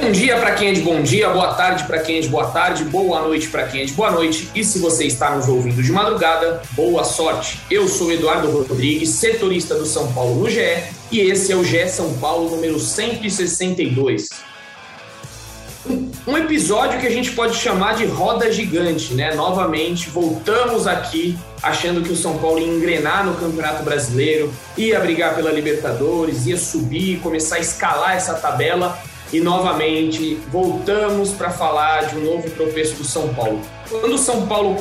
Bom dia para quem é de bom dia, boa tarde para quem é de boa tarde, boa noite para quem é de boa noite. E se você está nos ouvindo de madrugada, boa sorte. Eu sou Eduardo Rodrigues, setorista do São Paulo no GE, e esse é o GE São Paulo número 162. Um episódio que a gente pode chamar de roda gigante, né? Novamente, voltamos aqui achando que o São Paulo ia engrenar no Campeonato Brasileiro, ia brigar pela Libertadores, ia subir, começar a escalar essa tabela e novamente voltamos para falar de um novo tropeço do São Paulo. Quando o São Paulo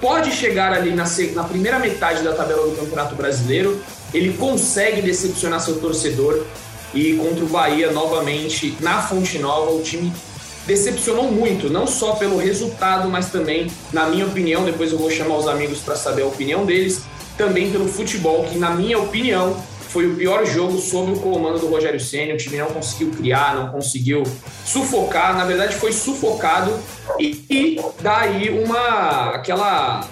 pode chegar ali na, na primeira metade da tabela do Campeonato Brasileiro, ele consegue decepcionar seu torcedor e contra o Bahia novamente na Fonte Nova o time decepcionou muito, não só pelo resultado, mas também, na minha opinião, depois eu vou chamar os amigos para saber a opinião deles, também pelo futebol, que na minha opinião foi o pior jogo sob o comando do Rogério Senna. O time não conseguiu criar, não conseguiu sufocar. Na verdade, foi sufocado e, e daí uma aquela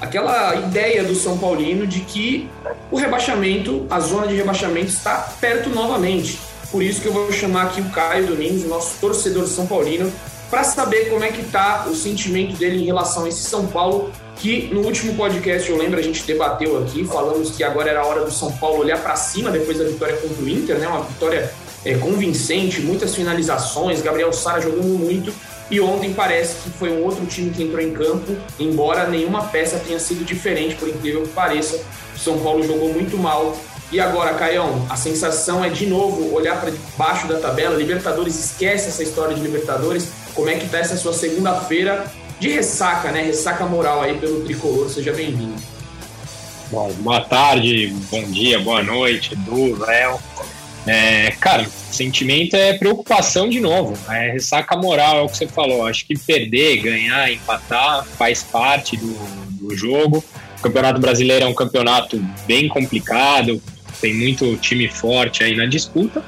aquela ideia do São Paulino de que o rebaixamento, a zona de rebaixamento está perto novamente. Por isso que eu vou chamar aqui o Caio Domingos, nosso torcedor São Paulino, para saber como é que está o sentimento dele em relação a esse São Paulo que no último podcast, eu lembro, a gente debateu aqui, falamos que agora era a hora do São Paulo olhar para cima depois da vitória contra o Inter, né? Uma vitória é, convincente, muitas finalizações, Gabriel Sara jogando muito. E ontem parece que foi um outro time que entrou em campo, embora nenhuma peça tenha sido diferente, por incrível que pareça. O São Paulo jogou muito mal. E agora, Caião, a sensação é de novo olhar para baixo da tabela. Libertadores, esquece essa história de Libertadores. Como é que tá essa sua segunda-feira de ressaca, né? Ressaca moral aí pelo tricolor. Seja bem-vindo. Bom, boa tarde, bom dia, boa noite, Edu, Léo. É, cara, sentimento é preocupação de novo, é ressaca moral, é o que você falou. Acho que perder, ganhar, empatar faz parte do, do jogo. O Campeonato Brasileiro é um campeonato bem complicado, tem muito time forte aí na disputa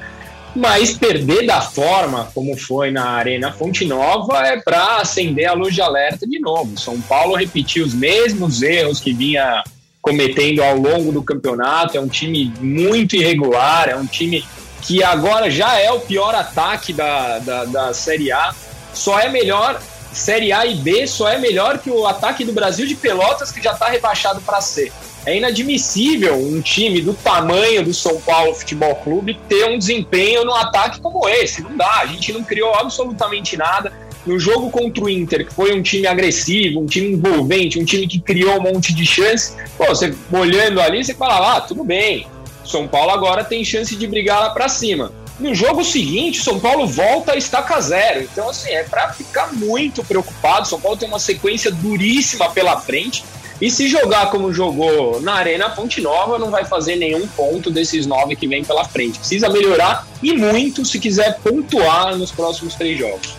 mas perder da forma como foi na Arena Fonte Nova é para acender a luz de alerta de novo. São Paulo repetiu os mesmos erros que vinha cometendo ao longo do campeonato. É um time muito irregular, é um time que agora já é o pior ataque da, da, da Série A. Só é melhor, Série A e B só é melhor que o ataque do Brasil de Pelotas, que já está rebaixado para C. É inadmissível um time do tamanho do São Paulo Futebol Clube ter um desempenho no ataque como esse. Não dá, a gente não criou absolutamente nada. No jogo contra o Inter, que foi um time agressivo, um time envolvente, um time que criou um monte de chances, pô, você olhando ali, você fala, ah, tudo bem, São Paulo agora tem chance de brigar lá para cima. No jogo seguinte, São Paulo volta a estaca zero. Então, assim, é para ficar muito preocupado. São Paulo tem uma sequência duríssima pela frente. E se jogar como jogou na Arena Ponte Nova, não vai fazer nenhum ponto desses nove que vem pela frente. Precisa melhorar e muito se quiser pontuar nos próximos três jogos.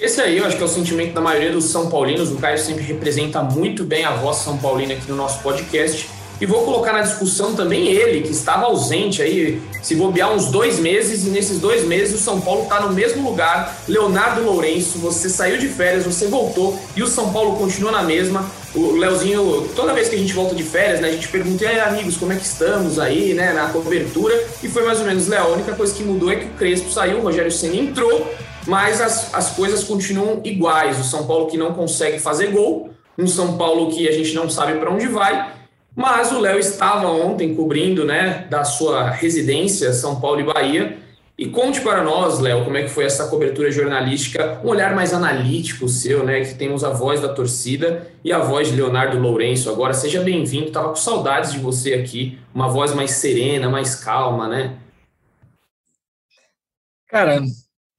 Esse aí eu acho que é o sentimento da maioria dos São Paulinos. O Caio sempre representa muito bem a voz São Paulina aqui no nosso podcast. E vou colocar na discussão também ele, que estava ausente aí, se bobear uns dois meses, e nesses dois meses o São Paulo está no mesmo lugar. Leonardo Lourenço, você saiu de férias, você voltou e o São Paulo continua na mesma. O Leozinho, toda vez que a gente volta de férias, né, a gente pergunta, e aí, amigos, como é que estamos aí, né, na cobertura? E foi mais ou menos, Léo, a única coisa que mudou é que o Crespo saiu, o Rogério Senna entrou, mas as, as coisas continuam iguais. O São Paulo que não consegue fazer gol, um São Paulo que a gente não sabe para onde vai, mas o Léo estava ontem cobrindo, né, da sua residência, São Paulo e Bahia. E conte para nós, Léo, como é que foi essa cobertura jornalística, um olhar mais analítico seu, né, que temos a voz da torcida e a voz de Leonardo Lourenço. Agora, seja bem-vindo, estava com saudades de você aqui, uma voz mais serena, mais calma, né? Cara,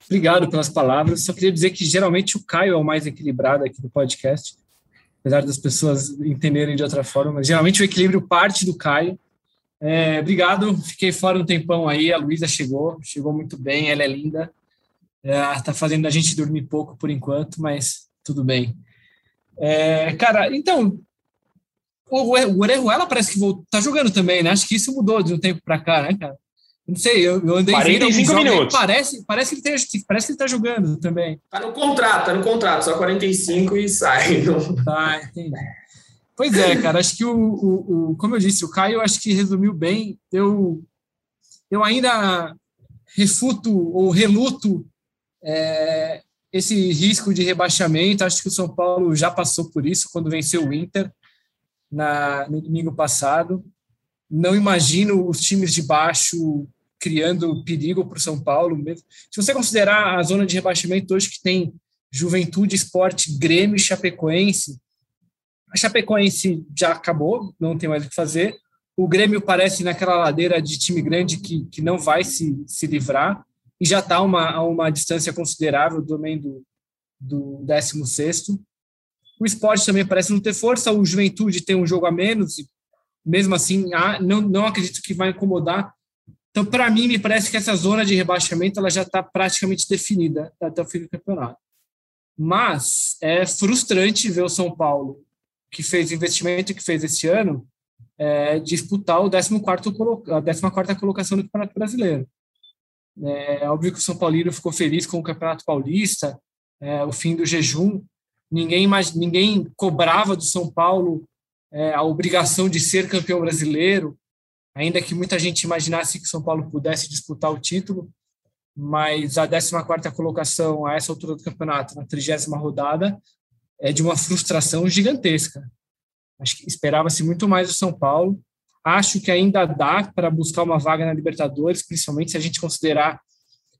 obrigado pelas palavras. Só queria dizer que geralmente o Caio é o mais equilibrado aqui do podcast apesar das pessoas entenderem de outra forma, mas geralmente o equilíbrio parte do Caio. É, obrigado, fiquei fora um tempão aí, a Luísa chegou, chegou muito bem, ela é linda, está é, fazendo a gente dormir pouco por enquanto, mas tudo bem. É, cara, então, o Orejuela parece que voltou, tá jogando também, né? Acho que isso mudou de um tempo para cá, né, cara? Não sei, eu, eu andei 45 vendo minutos. Parece, parece, que ele tem, parece que ele tá jogando também. Tá no contrato, tá no contrato, só 45 e sai. Não... Tá, entendi. Pois é, cara, acho que o, o, o, como eu disse, o Caio acho que resumiu bem. Eu, eu ainda refuto ou reluto é, esse risco de rebaixamento. Acho que o São Paulo já passou por isso quando venceu o Inter na, no domingo passado. Não imagino os times de baixo criando perigo para o São Paulo. Se você considerar a zona de rebaixamento hoje que tem Juventude, Esporte, Grêmio e Chapecoense, a Chapecoense já acabou, não tem mais o que fazer. O Grêmio parece naquela ladeira de time grande que, que não vai se, se livrar e já está uma, a uma distância considerável também do, do 16 o esporte também parece não ter força, o Juventude tem um jogo a menos, mesmo assim, ah, não, não acredito que vai incomodar. Então, para mim, me parece que essa zona de rebaixamento ela já está praticamente definida até o fim do campeonato. Mas é frustrante ver o São Paulo, que fez o investimento que fez esse ano, é, disputar o 14 a 14 colocação do Campeonato Brasileiro. É óbvio que o São Paulino ficou feliz com o Campeonato Paulista, é, o fim do jejum. Ninguém, ninguém cobrava do São Paulo é, a obrigação de ser campeão brasileiro, ainda que muita gente imaginasse que São Paulo pudesse disputar o título, mas a 14ª colocação a essa altura do campeonato, na 30 rodada, é de uma frustração gigantesca. Acho que esperava-se muito mais do São Paulo. Acho que ainda dá para buscar uma vaga na Libertadores, principalmente se a gente considerar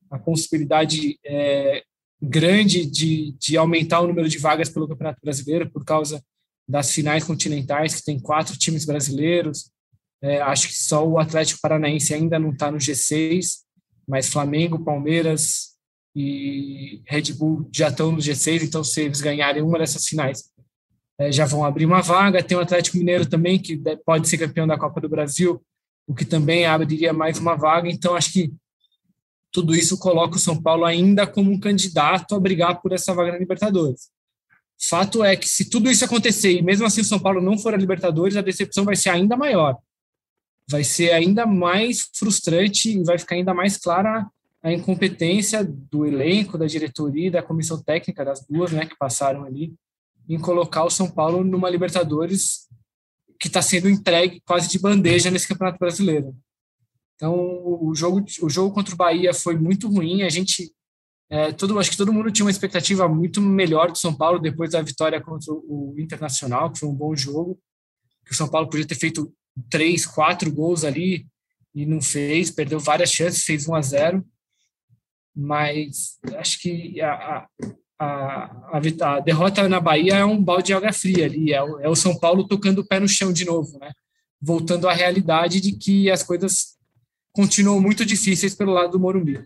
a possibilidade é, grande de, de aumentar o número de vagas pelo Campeonato Brasileiro por causa das finais continentais, que tem quatro times brasileiros. É, acho que só o Atlético Paranaense ainda não está no G6, mas Flamengo, Palmeiras e Red Bull já estão no G6, então se eles ganharem uma dessas finais, é, já vão abrir uma vaga. Tem o Atlético Mineiro também, que pode ser campeão da Copa do Brasil, o que também abriria mais uma vaga. Então, acho que tudo isso coloca o São Paulo ainda como um candidato a brigar por essa vaga na Libertadores. Fato é que se tudo isso acontecer e mesmo assim o São Paulo não for a Libertadores, a decepção vai ser ainda maior. Vai ser ainda mais frustrante e vai ficar ainda mais clara a incompetência do elenco, da diretoria da comissão técnica, das duas né, que passaram ali, em colocar o São Paulo numa Libertadores que está sendo entregue quase de bandeja nesse Campeonato Brasileiro. Então, o jogo, o jogo contra o Bahia foi muito ruim. A gente é, todo, acho que todo mundo tinha uma expectativa muito melhor do São Paulo depois da vitória contra o Internacional, que foi um bom jogo. Que o São Paulo podia ter feito três, quatro gols ali e não fez, perdeu várias chances, fez 1 a 0 Mas acho que a, a, a, a derrota na Bahia é um balde de água fria ali, é o, é o São Paulo tocando o pé no chão de novo, né? voltando à realidade de que as coisas continuam muito difíceis pelo lado do Morumbi.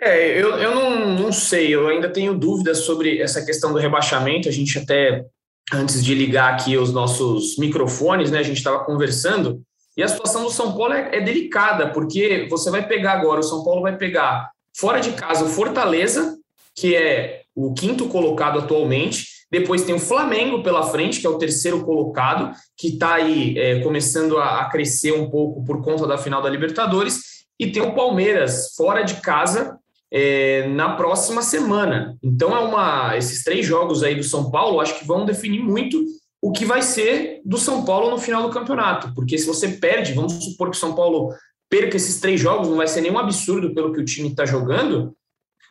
É, eu, eu não, não sei, eu ainda tenho dúvidas sobre essa questão do rebaixamento. A gente até, antes de ligar aqui os nossos microfones, né, a gente estava conversando, e a situação do São Paulo é, é, delicada, porque você vai pegar agora, o São Paulo vai pegar fora de casa o Fortaleza, que é o quinto colocado atualmente, depois tem o Flamengo pela frente, que é o terceiro colocado, que está aí é, começando a, a crescer um pouco por conta da final da Libertadores, e tem o Palmeiras fora de casa, é, na próxima semana. Então, é uma, esses três jogos aí do São Paulo, acho que vão definir muito o que vai ser do São Paulo no final do campeonato. Porque se você perde, vamos supor que o São Paulo perca esses três jogos, não vai ser nenhum absurdo pelo que o time está jogando,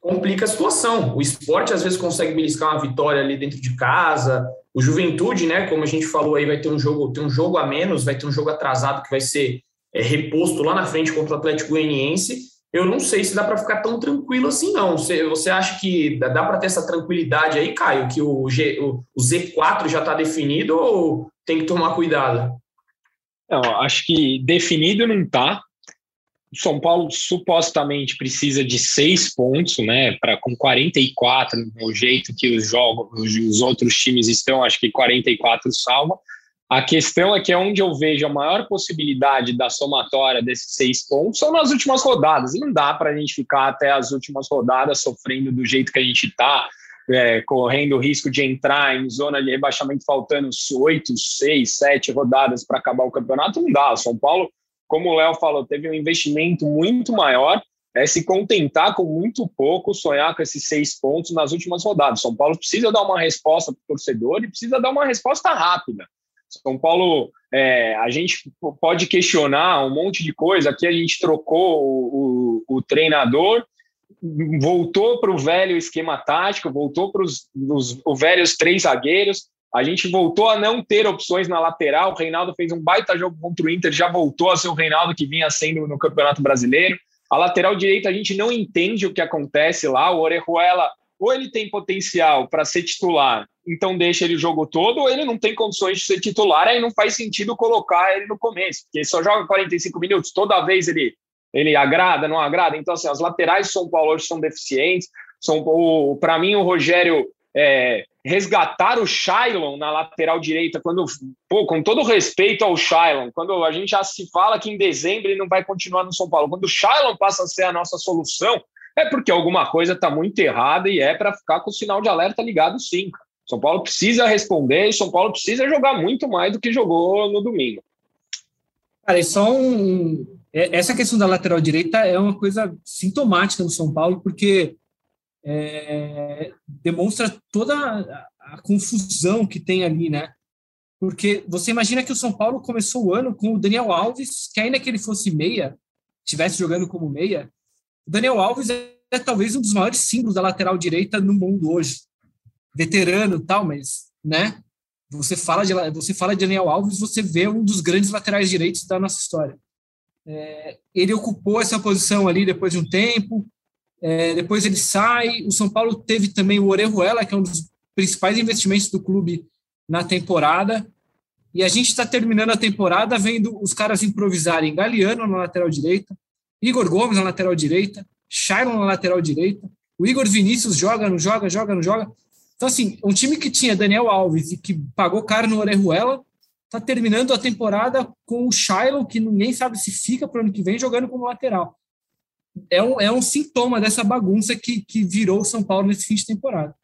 complica a situação. O esporte às vezes consegue beliscar uma vitória ali dentro de casa. O Juventude, né, como a gente falou aí, vai ter um jogo, tem um jogo a menos, vai ter um jogo atrasado que vai ser é, reposto lá na frente contra o Atlético Goianiense eu não sei se dá para ficar tão tranquilo assim, não. Você, você acha que dá para ter essa tranquilidade aí, Caio, que o, G, o, o Z4 já está definido ou tem que tomar cuidado? Não, acho que definido não está. São Paulo supostamente precisa de seis pontos, né? Para com 44, no jeito que os jogos, os outros times estão, acho que 44 salva. A questão é que é onde eu vejo a maior possibilidade da somatória desses seis pontos são nas últimas rodadas. Não dá para a gente ficar até as últimas rodadas sofrendo do jeito que a gente está, é, correndo o risco de entrar em zona de rebaixamento faltando oito, seis, sete rodadas para acabar o campeonato, não dá. São Paulo, como o Léo falou, teve um investimento muito maior, é se contentar com muito pouco, sonhar com esses seis pontos nas últimas rodadas. São Paulo precisa dar uma resposta para o torcedor e precisa dar uma resposta rápida. São Paulo, é, a gente pode questionar um monte de coisa. Aqui a gente trocou o, o, o treinador, voltou para o velho esquema tático, voltou para os velhos três zagueiros. A gente voltou a não ter opções na lateral. O Reinaldo fez um baita jogo contra o Inter, já voltou a ser o Reinaldo que vinha sendo no Campeonato Brasileiro. A lateral direita, a gente não entende o que acontece lá. O Orejuela, ou ele tem potencial para ser titular, então deixa ele o jogo todo, ou ele não tem condições de ser titular, aí não faz sentido colocar ele no começo, porque ele só joga 45 minutos, toda vez ele, ele agrada, não agrada. Então, assim, as laterais de São Paulo hoje são deficientes. São, para mim, o Rogério é, resgatar o Shailon na lateral direita, quando, pô, com todo respeito ao Shailon, quando a gente já se fala que em dezembro ele não vai continuar no São Paulo, quando o Shailon passa a ser a nossa solução, é porque alguma coisa está muito errada e é para ficar com o sinal de alerta ligado sim. São Paulo precisa responder e São Paulo precisa jogar muito mais do que jogou no domingo. Cara, e só um. É, essa questão da lateral direita é uma coisa sintomática no São Paulo, porque é, demonstra toda a, confusão que tem ali, né? Porque você imagina que o São Paulo começou o ano com o Daniel Alves, que ainda que ele fosse meia, estivesse jogando como meia, o Daniel Alves é, é talvez um dos maiores símbolos da lateral direita no mundo hoje. Veterano e tal, mas, né? Você fala de você fala de Daniel Alves, você vê um dos grandes laterais direitos da nossa história. É, ele ocupou essa posição ali depois de um tempo, é, depois ele sai. O São Paulo teve também o Orejuela, que é um dos principais investimentos do clube na temporada. E a gente está terminando a temporada vendo os caras improvisarem Galeano na lateral direita, Igor Gomes na lateral direita, Shailon na lateral direita, o Igor Vinícius joga, não joga, joga, não joga. Então, assim, um time que tinha Daniel Alves e que pagou caro no Orejuela, está terminando a temporada com o Shailon, que ninguém sabe se fica para o ano que vem, jogando como lateral é um, é um sintoma dessa bagunça que, que virou o São Paulo nesse fim de temporada.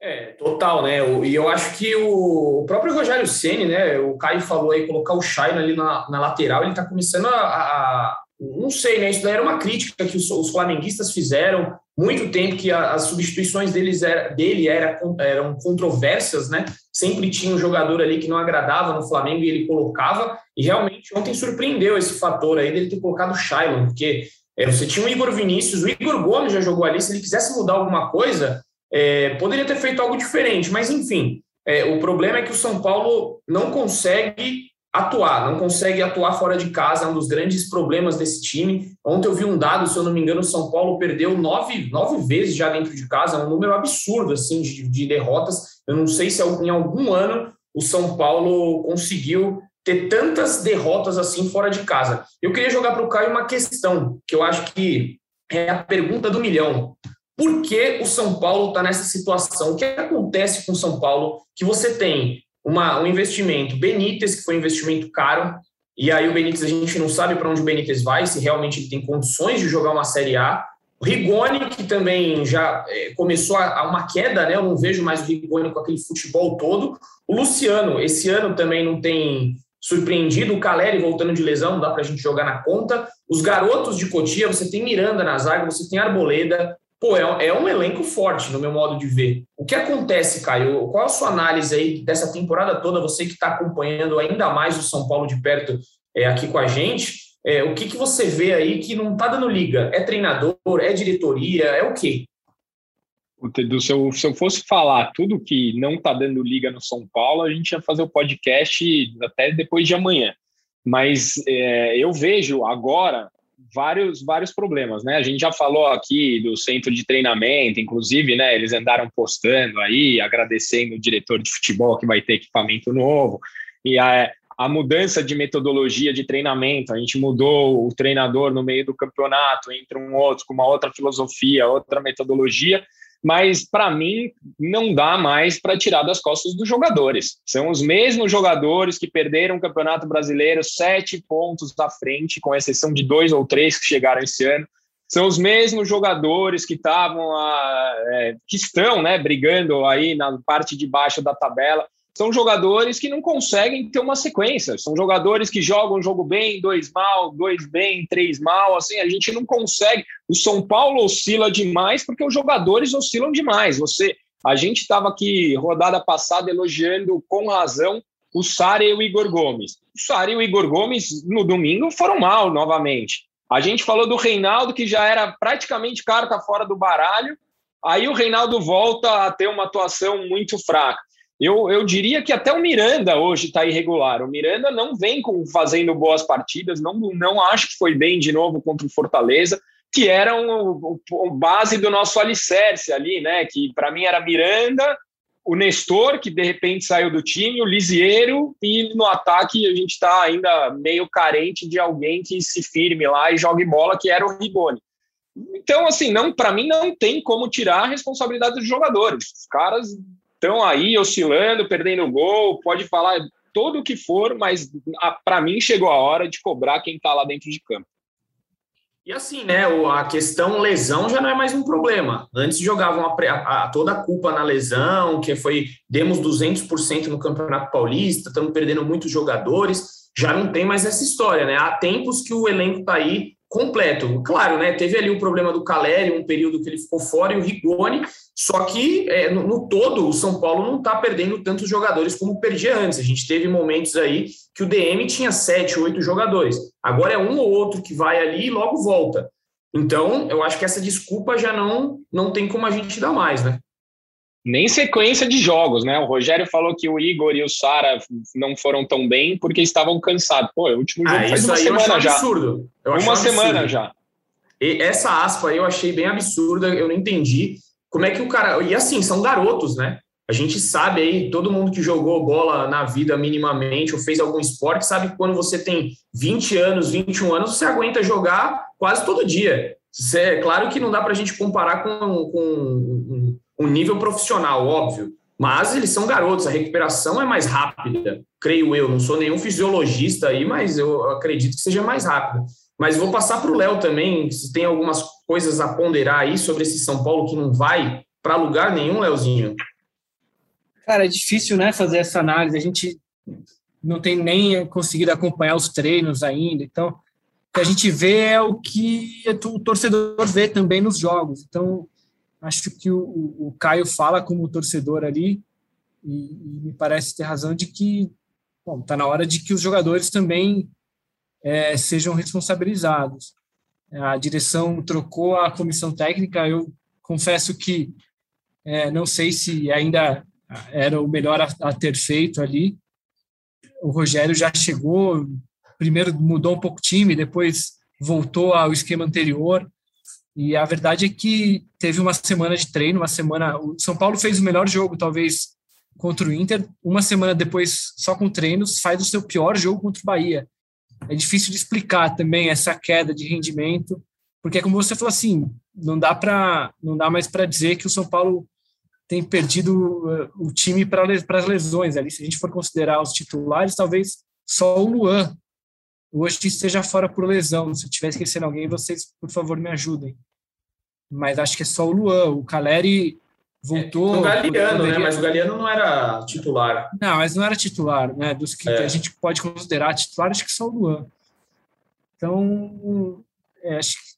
É, total, né? E eu acho que o próprio Rogério Ceni, né? O Caio falou aí, colocar o Shaina ali na, na lateral, ele tá começando a, a, Não sei, né? Isso daí era uma crítica que os, os flamenguistas fizeram muito tempo que as substituições deles era, dele era, eram controversas, né? Sempre tinha um jogador ali que não agradava no Flamengo e ele colocava. E realmente ontem surpreendeu esse fator aí dele ter colocado o Shailon, porque é, você tinha o Igor Vinícius, o Igor Gomes já jogou ali. Se ele quisesse mudar alguma coisa, é, poderia ter feito algo diferente. Mas enfim, é, o problema é que o São Paulo não consegue atuar, não consegue atuar fora de casa, é um dos grandes problemas desse time. Ontem eu vi um dado, se eu não me engano, o São Paulo perdeu nove, nove vezes já dentro de casa, é um número absurdo assim de, de derrotas. Eu não sei se em algum ano o São Paulo conseguiu ter tantas derrotas assim fora de casa. Eu queria jogar para o Caio uma questão que eu acho que é a pergunta do milhão. Por que o São Paulo está nessa situação? O que acontece com o São Paulo que você tem uma, um investimento Benítez, que foi um investimento caro, e aí o Benítez a gente não sabe para onde o Benítez vai, se realmente ele tem condições de jogar uma Série A. O Rigoni, que também já é, começou a, uma queda, né? Eu não vejo mais o Rigoni com aquele futebol todo. O Luciano, esse ano também não tem surpreendido. O Caleri voltando de lesão, não dá para a gente jogar na conta. Os garotos de Cotia, você tem Miranda na zaga, você tem Arboleda, pô, é, é um elenco forte, no meu modo de ver. O que acontece, Caio? Qual a sua análise aí dessa temporada toda, você que está acompanhando ainda mais o São Paulo de perto é, aqui com a gente? É, o que, que você vê aí que não está dando liga? É treinador? É diretoria? É o quê? Do, se, se eu fosse falar tudo que não está dando liga no São Paulo, a gente ia fazer o podcast até depois de amanhã. Mas é, eu vejo agora vários, vários problemas, né? A gente já falou aqui do centro de treinamento, inclusive, né? Eles andaram postando aí, agradecendo o diretor de futebol que vai ter equipamento novo. E a, a mudança de metodologia de treinamento, a gente mudou o treinador no meio do campeonato, entre um outro, com uma outra filosofia, outra metodologia, mas para mim não dá mais para tirar das costas dos jogadores. São os mesmos jogadores que perderam o Campeonato Brasileiro sete pontos à frente, com exceção de dois ou três que chegaram esse ano. são os mesmos jogadores que estavam, é, que estão, né, brigando aí na parte de baixo da tabela. São jogadores que não conseguem ter uma sequência. São jogadores que jogam um jogo bem, dois mal, dois bem, três mal. Assim, a gente não consegue. O São Paulo oscila demais porque os jogadores oscilam demais. Você, a gente estava aqui rodada passada elogiando com razão o Sara e o Igor Gomes. O Sara e o Igor Gomes no domingo foram mal novamente. A gente falou do Reinaldo, que já era praticamente carta fora do baralho, aí o Reinaldo volta a ter uma atuação muito fraca. Eu, eu diria que até o Miranda hoje está irregular. O Miranda não vem com, fazendo boas partidas, não, não acho que foi bem de novo contra o Fortaleza, que era um, um, um base do nosso alicerce ali, né? Que para mim era Miranda, o Nestor, que de repente saiu do time, o Lisieiro, e no ataque a gente está ainda meio carente de alguém que se firme lá e jogue bola, que era o Rigoni. Então, assim, não para mim não tem como tirar a responsabilidade dos jogadores. Os caras estão aí oscilando, perdendo gol, pode falar todo o que for, mas para mim chegou a hora de cobrar quem está lá dentro de campo. E assim, né, a questão lesão já não é mais um problema. Antes jogavam a, a, toda a culpa na lesão, que foi demos 200% no Campeonato Paulista, estamos perdendo muitos jogadores. Já não tem mais essa história, né? Há tempos que o elenco está aí completo. Claro, né? Teve ali o problema do Caleri, um período que ele ficou fora, e o Rigoni, só que é, no, no, todo o São Paulo não está perdendo tantos jogadores como perdia antes. A gente teve momentos aí que o DM tinha sete, oito jogadores. Agora é um ou outro que vai ali e logo volta. Então, eu acho que essa desculpa já não, não tem como a gente dar mais, né? Nem sequência de jogos, né? O Rogério falou que o Igor e o Sara não foram tão bem porque estavam cansados. Pô, o último jogo ah, faz uma semana já. Absurdo. Eu uma semana absurdo. já. E essa aspa aí eu achei bem absurda, eu não entendi como é que o cara. E assim, são garotos, né? A gente sabe aí, todo mundo que jogou bola na vida minimamente ou fez algum esporte sabe que quando você tem 20 anos, 21 anos, você aguenta jogar quase todo dia. É claro que não dá para a gente comparar com, com um nível profissional, óbvio, mas eles são garotos, a recuperação é mais rápida, creio eu. Não sou nenhum fisiologista aí, mas eu acredito que seja mais rápida. Mas vou passar para o Léo também, se tem algumas coisas a ponderar aí sobre esse São Paulo que não vai para lugar nenhum, Léozinho. Cara, é difícil, né, fazer essa análise. A gente não tem nem conseguido acompanhar os treinos ainda. Então, o que a gente vê é o que o torcedor vê também nos jogos. Então, acho que o, o Caio fala como torcedor ali e, e, me parece ter razão de que está na hora de que os jogadores também é, sejam responsabilizados. A direção trocou a comissão técnica, eu confesso que é, não sei se ainda era o melhor a, a ter feito ali. O Rogério já chegou, primeiro mudou um pouco o time, depois voltou ao esquema anterior. E a verdade é que teve uma semana de treino, uma semana. O São Paulo fez o melhor jogo, talvez, contra o Inter. Uma semana depois, só com treinos, faz o seu pior jogo contra o Bahia. É difícil de explicar também essa queda de rendimento, porque como você falou assim, não dá para não dá mais para dizer que o São Paulo tem perdido uh, o time para as lesões ali. Se a gente for considerar os titulares, talvez só o Luan hoje esteja fora por lesão. Se eu estiver esquecendo alguém, vocês, por favor, me ajudem. Mas acho que é só o Luan. O Caleri voltou. É, o Galeano, poderia... né? Mas o Galeano não era titular. Não, mas não era titular, né? Dos que, é. a gente pode considerar titular, acho que só o Luan. Então, é, acho que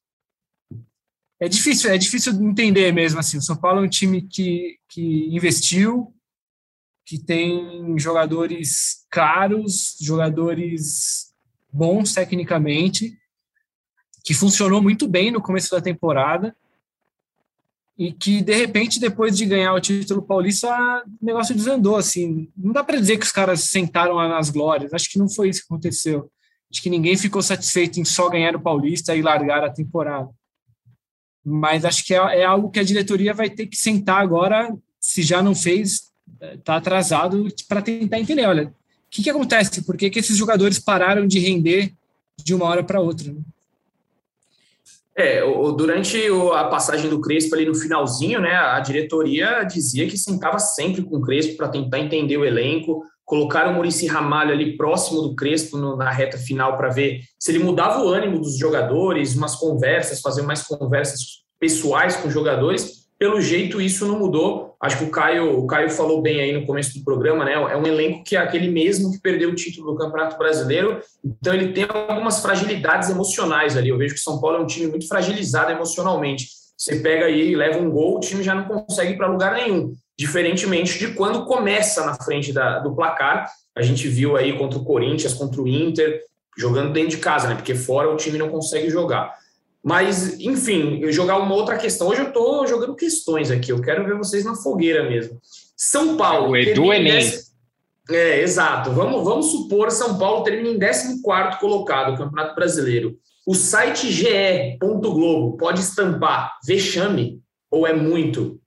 é difícil, é difícil entender mesmo assim. O São Paulo é um time que, que investiu, que tem jogadores caros, jogadores bons tecnicamente, que funcionou muito bem no começo da temporada e que de repente depois de ganhar o título paulista o negócio desandou assim. Não dá para dizer que os caras sentaram nas glórias. Acho que não foi isso que aconteceu. Acho que ninguém ficou satisfeito em só ganhar o paulista e largar a temporada. Mas acho que é, é algo que a diretoria vai ter que sentar agora se já não fez está atrasado para tentar entender. Olha que, que acontece? Por que, que esses jogadores pararam de render de uma hora para outra? Né? É, durante a passagem do Crespo ali no finalzinho, né, a diretoria dizia que sentava sempre com o Crespo para tentar entender o elenco. colocaram o Murici Ramalho ali próximo do Crespo no, na reta final para ver se ele mudava o ânimo dos jogadores, umas conversas, fazer mais conversas pessoais com os jogadores. Pelo jeito, isso não mudou. Acho que o Caio, o Caio falou bem aí no começo do programa, né? É um elenco que é aquele mesmo que perdeu o título do Campeonato Brasileiro, então ele tem algumas fragilidades emocionais ali. Eu vejo que o São Paulo é um time muito fragilizado emocionalmente. Você pega aí e leva um gol, o time já não consegue ir para lugar nenhum diferentemente de quando começa na frente da, do placar. A gente viu aí contra o Corinthians, contra o Inter, jogando dentro de casa, né? Porque fora o time não consegue jogar. Mas, enfim, eu jogar uma outra questão. Hoje eu estou jogando questões aqui, eu quero ver vocês na fogueira mesmo. São Paulo. O Edu Enem. É, exato. Vamos, vamos supor São Paulo termina em 14 quarto colocado, Campeonato Brasileiro. O site ge.globo pode estampar vexame ou é muito?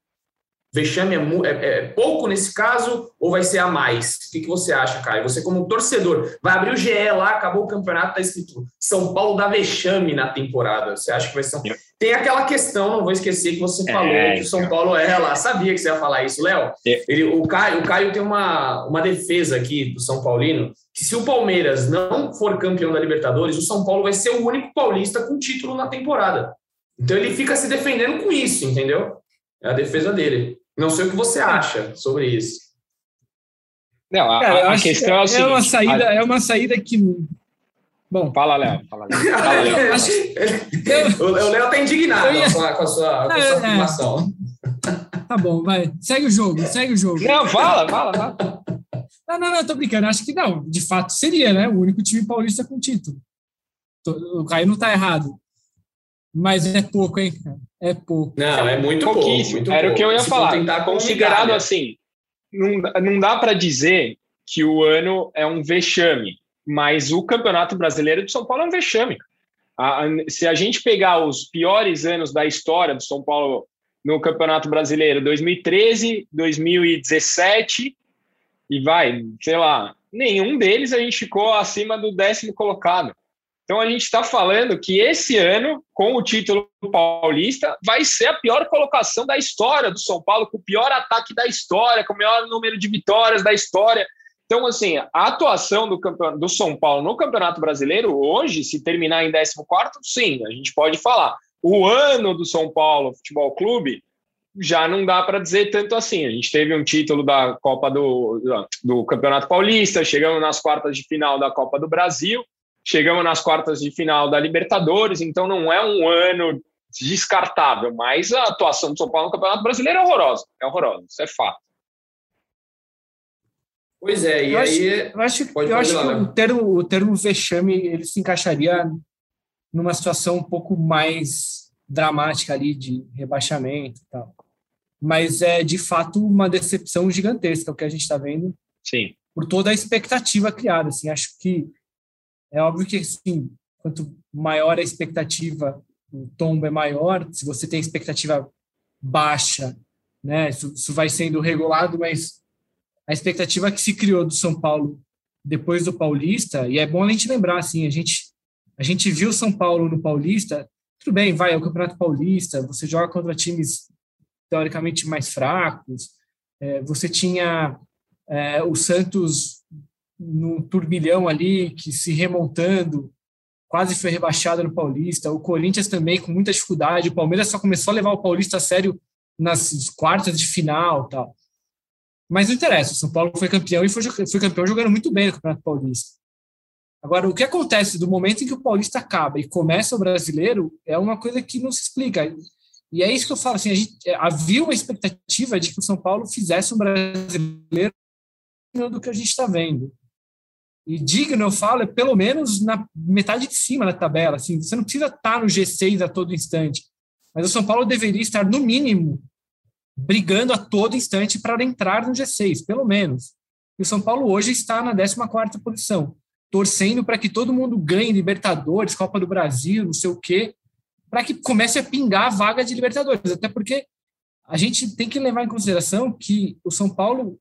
Vexame é, é, é, pouco nesse caso ou vai ser a mais? O que, que você acha, Caio? Você, como torcedor, vai abrir o GE lá, acabou o campeonato, está escrito São Paulo dá vexame na temporada. Você acha que vai ser um... Tem aquela questão, não vou esquecer, que você falou é, que o São Paulo é lá. Sabia que você ia falar isso, Léo. É. Ele, o, Caio, o Caio tem uma, uma defesa aqui do São Paulino, que se o Palmeiras não for campeão da Libertadores, o São Paulo vai ser o único paulista com título na temporada. Então ele fica se defendendo com isso, entendeu? É a defesa dele. Não sei o que você acha sobre isso. Não, a, Cara, a questão é, é, seguinte, uma saída, a... é uma saída que. Bom, fala, Léo. Fala, Léo. Fala, Léo. acho... o Léo está indignado ia... com a sua, com a sua, com a sua é, afirmação. Tá bom, vai. Segue o jogo, segue o jogo. Não, fala, fala, fala. Não, não, não, tô brincando. Acho que não. De fato, seria, né? O único time paulista com título. O Caio não tá errado. Mas é pouco, hein, cara? É pouco. Não, é muito pouquíssimo. Pouco, Era o que eu ia Se falar. Considerado assim, não, não dá para dizer que o ano é um vexame, mas o Campeonato Brasileiro de São Paulo é um vexame. A, a, se a gente pegar os piores anos da história do São Paulo no Campeonato Brasileiro, 2013, 2017, e vai, sei lá, nenhum deles a gente ficou acima do décimo colocado. Então a gente está falando que esse ano, com o título paulista, vai ser a pior colocação da história do São Paulo, com o pior ataque da história, com o maior número de vitórias da história. Então, assim, a atuação do, do São Paulo no Campeonato Brasileiro, hoje, se terminar em 14, sim, a gente pode falar. O ano do São Paulo Futebol Clube já não dá para dizer tanto assim. A gente teve um título da Copa do, do Campeonato Paulista, chegamos nas quartas de final da Copa do Brasil, chegamos nas quartas de final da Libertadores, então não é um ano descartável, mas a atuação do São Paulo no Campeonato Brasileiro é horrorosa, é horrorosa, isso é fato. Pois é, e eu aí. Acho, eu acho, pode, eu acho lá, que né? o termo, o termo vexame ele se encaixaria numa situação um pouco mais dramática ali de rebaixamento e tal. Mas é de fato uma decepção gigantesca o que a gente está vendo. Sim. Por toda a expectativa criada. Assim, acho que é óbvio que, assim, quanto maior a expectativa, o tombo é maior. Se você tem expectativa baixa, né, isso, isso vai sendo regulado, mas a expectativa que se criou do São Paulo depois do Paulista, e é bom a gente lembrar, assim, a gente, a gente viu São Paulo no Paulista, tudo bem, vai, é o Campeonato Paulista, você joga contra times teoricamente mais fracos, é, você tinha é, o Santos no turbilhão ali, que se remontando, quase foi rebaixado no Paulista. O Corinthians também com muita dificuldade. O Palmeiras só começou a levar o Paulista a sério nas quartas de final, tal. Mas não interessa. O São Paulo foi campeão e foi, foi campeão jogando muito bem no Campeonato Paulista. Agora, o que acontece do momento em que o Paulista acaba e começa o Brasileiro é uma coisa que não se explica. E é isso que eu falo. Assim, a gente, é, havia uma expectativa de que o São Paulo fizesse um brasileiro do que a gente está vendo. E digno, eu falo, é pelo menos na metade de cima da tabela. Assim, você não precisa estar no G6 a todo instante. Mas o São Paulo deveria estar, no mínimo, brigando a todo instante para entrar no G6, pelo menos. E o São Paulo hoje está na 14 posição, torcendo para que todo mundo ganhe Libertadores, Copa do Brasil, não sei o quê, para que comece a pingar a vaga de Libertadores. Até porque a gente tem que levar em consideração que o São Paulo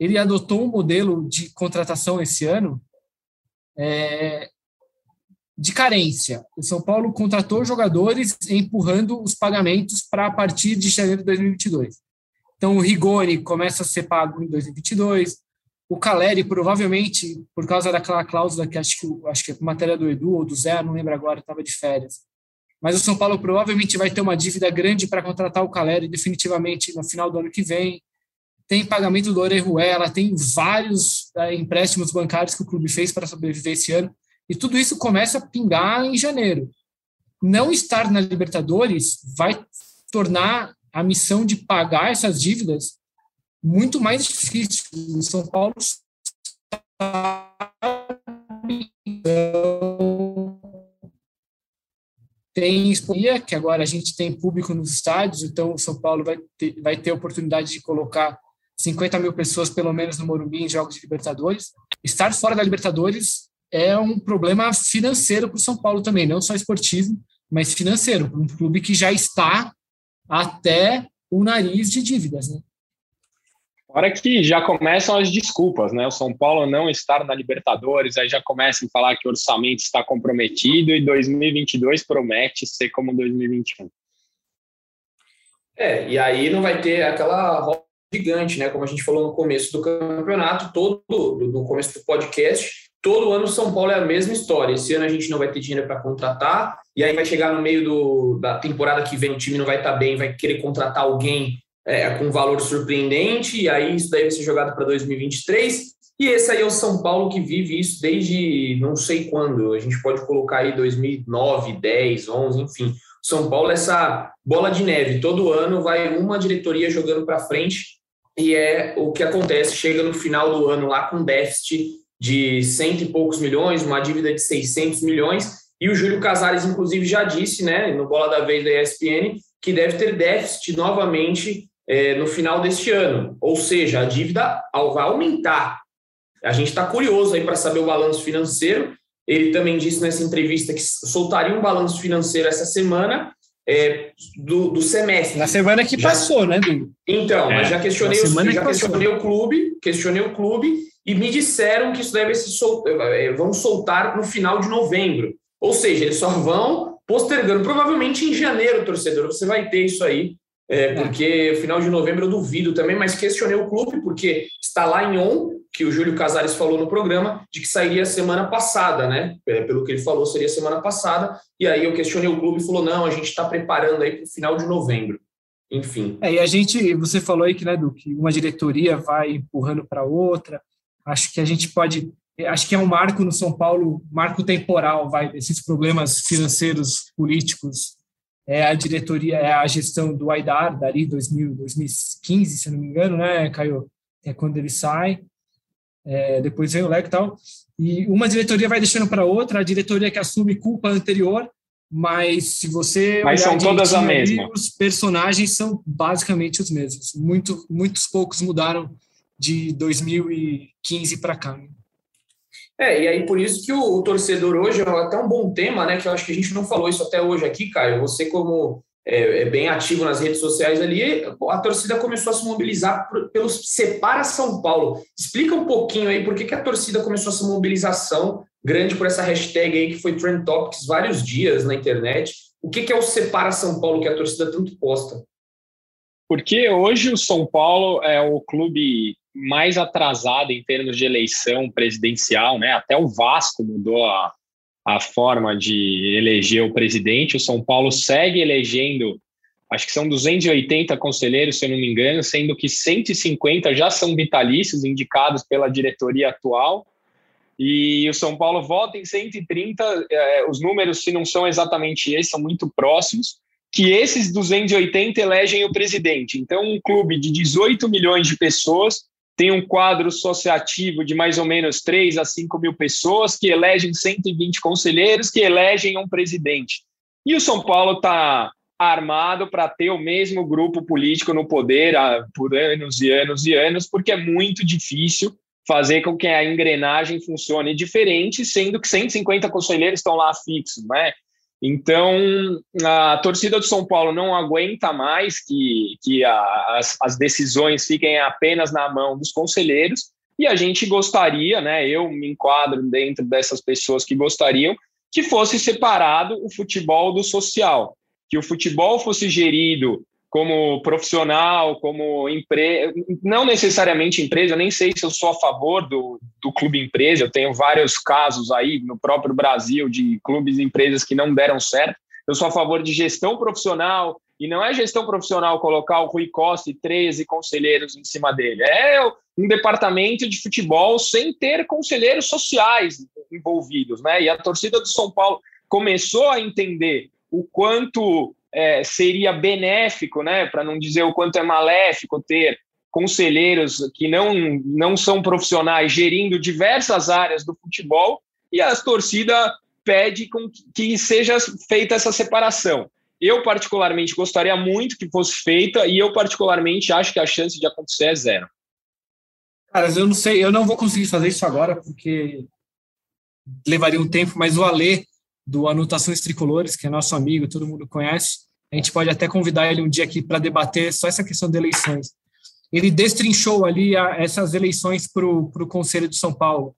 ele adotou um modelo de contratação esse ano é, de carência. O São Paulo contratou jogadores empurrando os pagamentos para a partir de janeiro de 2022. Então, o Rigoni começa a ser pago em 2022, O Caleri, provavelmente, por causa daquela cláusula que acho que, acho que é matéria do Edu ou do Zé, não lembro agora, estava de férias. Mas o São Paulo provavelmente vai ter uma dívida grande para contratar o Caleri definitivamente no final do ano que vem. Tem pagamento do Orejuela, tem vários é, empréstimos bancários que o clube fez para sobreviver esse ano. E tudo isso começa a pingar em janeiro. Não estar na Libertadores vai tornar a missão de pagar essas dívidas muito mais difícil. O São Paulo tem exponia, que agora a gente tem público nos estádios, então o São Paulo vai ter, vai ter oportunidade de colocar 50 mil pessoas, pelo menos, no Morumbi em jogos de Libertadores. Estar fora da Libertadores é um problema financeiro para o São Paulo também, não só esportivo, mas financeiro, um clube que já está até o nariz de dívidas, né? Fora que já começam as desculpas, né? O São Paulo não estar na Libertadores, aí já começam a falar que o orçamento está comprometido e 2022 promete ser como 2021. É, e aí não vai ter aquela gigante, né? Como a gente falou no começo do campeonato, todo no começo do podcast, todo ano São Paulo é a mesma história. Esse ano a gente não vai ter dinheiro para contratar, e aí vai chegar no meio do, da temporada que vem, o time não vai estar tá bem, vai querer contratar alguém é, com um valor surpreendente, e aí isso daí vai ser jogado para 2023. E esse aí é o São Paulo que vive isso desde não sei quando. A gente pode colocar aí 2009, 10, 11, enfim. São Paulo é essa bola de neve. Todo ano vai uma diretoria jogando para frente e é o que acontece. Chega no final do ano lá com déficit de cento e poucos milhões, uma dívida de 600 milhões. E o Júlio Casares, inclusive, já disse, né, no Bola da Vez da ESPN, que deve ter déficit novamente é, no final deste ano. Ou seja, a dívida vai aumentar. A gente está curioso aí para saber o balanço financeiro. Ele também disse nessa entrevista que soltaria um balanço financeiro essa semana é, do, do, semestre. Na semana que já, passou, né, Du? Então, é, mas já questionei, o, já questionei o clube, questionei o clube e me disseram que isso deve se sol, é, vão soltar no final de novembro. Ou seja, eles só vão postergando. Provavelmente em janeiro, torcedor, você vai ter isso aí é, é, porque final de novembro eu duvido também, mas questionei o clube, porque está lá em on, que o Júlio Casares falou no programa, de que sairia semana passada, né? É, pelo que ele falou, seria semana passada. E aí eu questionei o clube e falou: não, a gente está preparando aí para o final de novembro. Enfim. É, e a gente, você falou aí que, né, do que uma diretoria vai empurrando para outra. Acho que a gente pode. Acho que é um marco no São Paulo, marco temporal, vai, desses problemas financeiros, políticos é a diretoria, é a gestão do Aidar, dali 2000, 2015, se não me engano, né, Caio? É quando ele sai. É, depois vem o Leco e tal. E uma diretoria vai deixando para outra, a diretoria que assume culpa anterior, mas se você. Mas são todas a mesma. os personagens são basicamente os mesmos. Muito, muitos poucos mudaram de 2015 para cá. Né? É, e aí por isso que o, o, torcedor hoje é até um bom tema, né? Que eu acho que a gente não falou isso até hoje aqui, Caio. Você, como é, é bem ativo nas redes sociais ali, a torcida começou a se mobilizar pelos Separa São Paulo. Explica um pouquinho aí por que, que a torcida começou essa mobilização grande por essa hashtag aí que foi Trend Topics vários dias na internet. O que, que é o Separa São Paulo que a torcida tanto posta? Porque hoje o São Paulo é o clube mais atrasada em termos de eleição presidencial, né? Até o Vasco mudou a, a forma de eleger o presidente. O São Paulo segue elegendo, acho que são 280 conselheiros, se eu não me engano, sendo que 150 já são vitalícios indicados pela diretoria atual. E o São Paulo vota em 130, eh, os números, se não são exatamente esses, são muito próximos, que esses 280 elegem o presidente. Então, um clube de 18 milhões de pessoas tem um quadro associativo de mais ou menos 3 a 5 mil pessoas que elegem 120 conselheiros que elegem um presidente. E o São Paulo está armado para ter o mesmo grupo político no poder há, por anos e anos e anos, porque é muito difícil fazer com que a engrenagem funcione diferente, sendo que 150 conselheiros estão lá fixos, né? Então, a torcida do São Paulo não aguenta mais que, que a, as, as decisões fiquem apenas na mão dos conselheiros, e a gente gostaria, né, eu me enquadro dentro dessas pessoas que gostariam, que fosse separado o futebol do social, que o futebol fosse gerido como profissional, como empresa, não necessariamente empresa, eu nem sei se eu sou a favor do, do clube empresa, eu tenho vários casos aí no próprio Brasil de clubes e empresas que não deram certo. Eu sou a favor de gestão profissional, e não é gestão profissional colocar o Rui Costa e 13 conselheiros em cima dele. É um departamento de futebol sem ter conselheiros sociais envolvidos, né? E a torcida do São Paulo começou a entender o quanto é, seria benéfico, né, para não dizer o quanto é maléfico ter conselheiros que não, não são profissionais gerindo diversas áreas do futebol e a torcida pede que seja feita essa separação. Eu, particularmente, gostaria muito que fosse feita e eu, particularmente, acho que a chance de acontecer é zero. Cara, eu não sei, eu não vou conseguir fazer isso agora porque levaria um tempo, mas o Alê do Anotações Tricolores, que é nosso amigo, todo mundo conhece. A gente pode até convidar ele um dia aqui para debater só essa questão de eleições. Ele destrinchou ali a, essas eleições para o Conselho de São Paulo,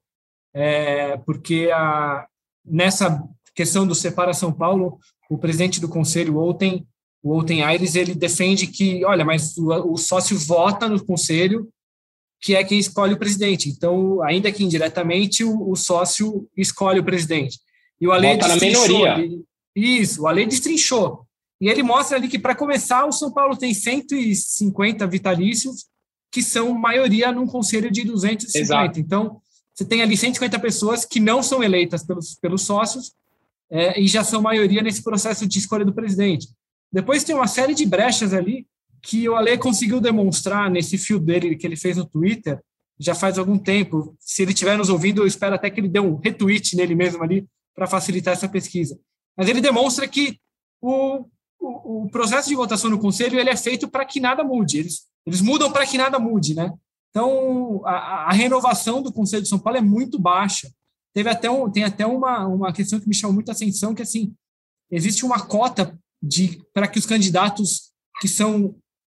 é, porque a, nessa questão do Separa São Paulo, o presidente do Conselho, Outen, o Outen Aires, ele defende que, olha, mas o, o sócio vota no Conselho, que é quem escolhe o presidente. Então, ainda que indiretamente, o, o sócio escolhe o presidente. E o Ale minoria. isso, o Ale destrinchou. E ele mostra ali que, para começar, o São Paulo tem 150 vitalícios, que são maioria num conselho de 250. Exato. Então, você tem ali 150 pessoas que não são eleitas pelos, pelos sócios é, e já são maioria nesse processo de escolha do presidente. Depois tem uma série de brechas ali que o Ale conseguiu demonstrar nesse fio dele que ele fez no Twitter já faz algum tempo. Se ele estiver nos ouvindo, eu espero até que ele dê um retweet nele mesmo ali, para facilitar essa pesquisa. Mas ele demonstra que o, o, o, processo de votação no conselho ele é feito para que nada mude. Eles, eles mudam para que nada mude, né? Então, a, a, renovação do Conselho de São Paulo é muito baixa. Teve até um, tem até uma, uma questão que me chamou muita atenção, que assim, existe uma cota de para que os candidatos que são